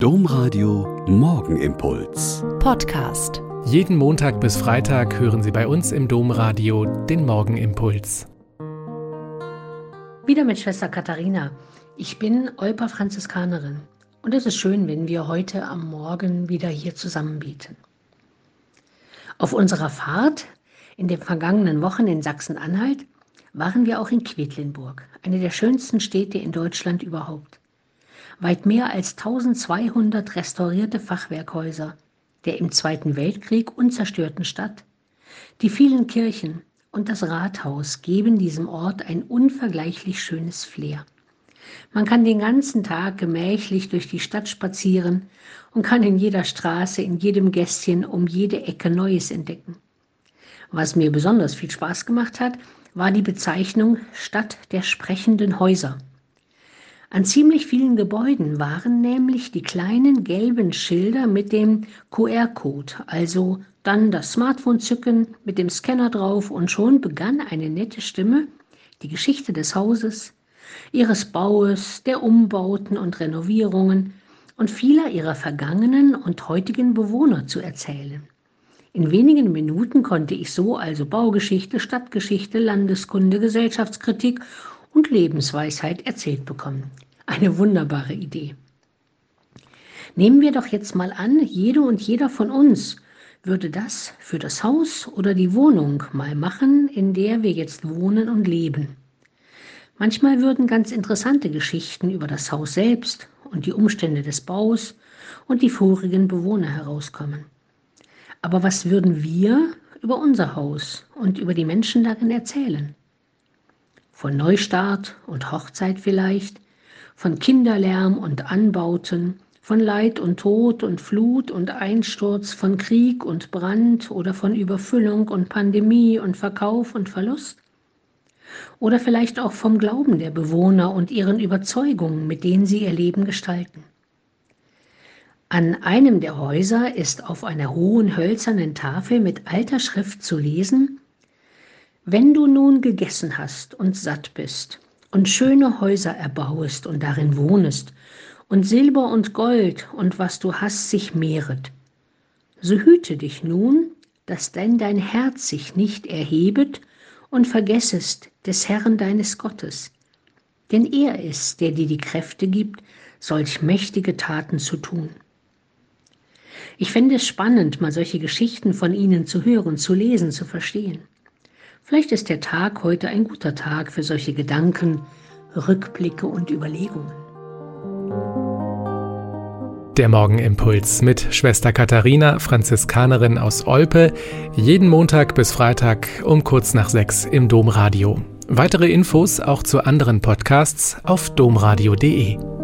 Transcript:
Domradio Morgenimpuls. Podcast. Jeden Montag bis Freitag hören Sie bei uns im Domradio den Morgenimpuls. Wieder mit Schwester Katharina. Ich bin Olper Franziskanerin und es ist schön, wenn wir heute am Morgen wieder hier zusammen beten. Auf unserer Fahrt in den vergangenen Wochen in Sachsen-Anhalt waren wir auch in Quedlinburg, eine der schönsten Städte in Deutschland überhaupt weit mehr als 1200 restaurierte Fachwerkhäuser der im Zweiten Weltkrieg unzerstörten Stadt, die vielen Kirchen und das Rathaus geben diesem Ort ein unvergleichlich schönes Flair. Man kann den ganzen Tag gemächlich durch die Stadt spazieren und kann in jeder Straße, in jedem Gästchen um jede Ecke Neues entdecken. Was mir besonders viel Spaß gemacht hat, war die Bezeichnung Stadt der sprechenden Häuser. An ziemlich vielen Gebäuden waren nämlich die kleinen gelben Schilder mit dem QR-Code, also dann das Smartphone zücken mit dem Scanner drauf und schon begann eine nette Stimme die Geschichte des Hauses, ihres Baues, der Umbauten und Renovierungen und vieler ihrer vergangenen und heutigen Bewohner zu erzählen. In wenigen Minuten konnte ich so also Baugeschichte, Stadtgeschichte, Landeskunde, Gesellschaftskritik und Lebensweisheit erzählt bekommen. Eine wunderbare Idee. Nehmen wir doch jetzt mal an, jede und jeder von uns würde das für das Haus oder die Wohnung mal machen, in der wir jetzt wohnen und leben. Manchmal würden ganz interessante Geschichten über das Haus selbst und die Umstände des Baus und die vorigen Bewohner herauskommen. Aber was würden wir über unser Haus und über die Menschen darin erzählen? von Neustart und Hochzeit vielleicht, von Kinderlärm und Anbauten, von Leid und Tod und Flut und Einsturz, von Krieg und Brand oder von Überfüllung und Pandemie und Verkauf und Verlust? Oder vielleicht auch vom Glauben der Bewohner und ihren Überzeugungen, mit denen sie ihr Leben gestalten. An einem der Häuser ist auf einer hohen hölzernen Tafel mit alter Schrift zu lesen, wenn du nun gegessen hast und satt bist und schöne Häuser erbauest und darin wohnest und Silber und Gold und was du hast sich mehret, so hüte dich nun, dass denn dein Herz sich nicht erhebet und vergessest des Herrn deines Gottes. Denn er ist, der dir die Kräfte gibt, solch mächtige Taten zu tun. Ich fände es spannend, mal solche Geschichten von Ihnen zu hören, zu lesen, zu verstehen. Vielleicht ist der Tag heute ein guter Tag für solche Gedanken, Rückblicke und Überlegungen. Der Morgenimpuls mit Schwester Katharina, Franziskanerin aus Olpe, jeden Montag bis Freitag um kurz nach sechs im Domradio. Weitere Infos auch zu anderen Podcasts auf domradio.de.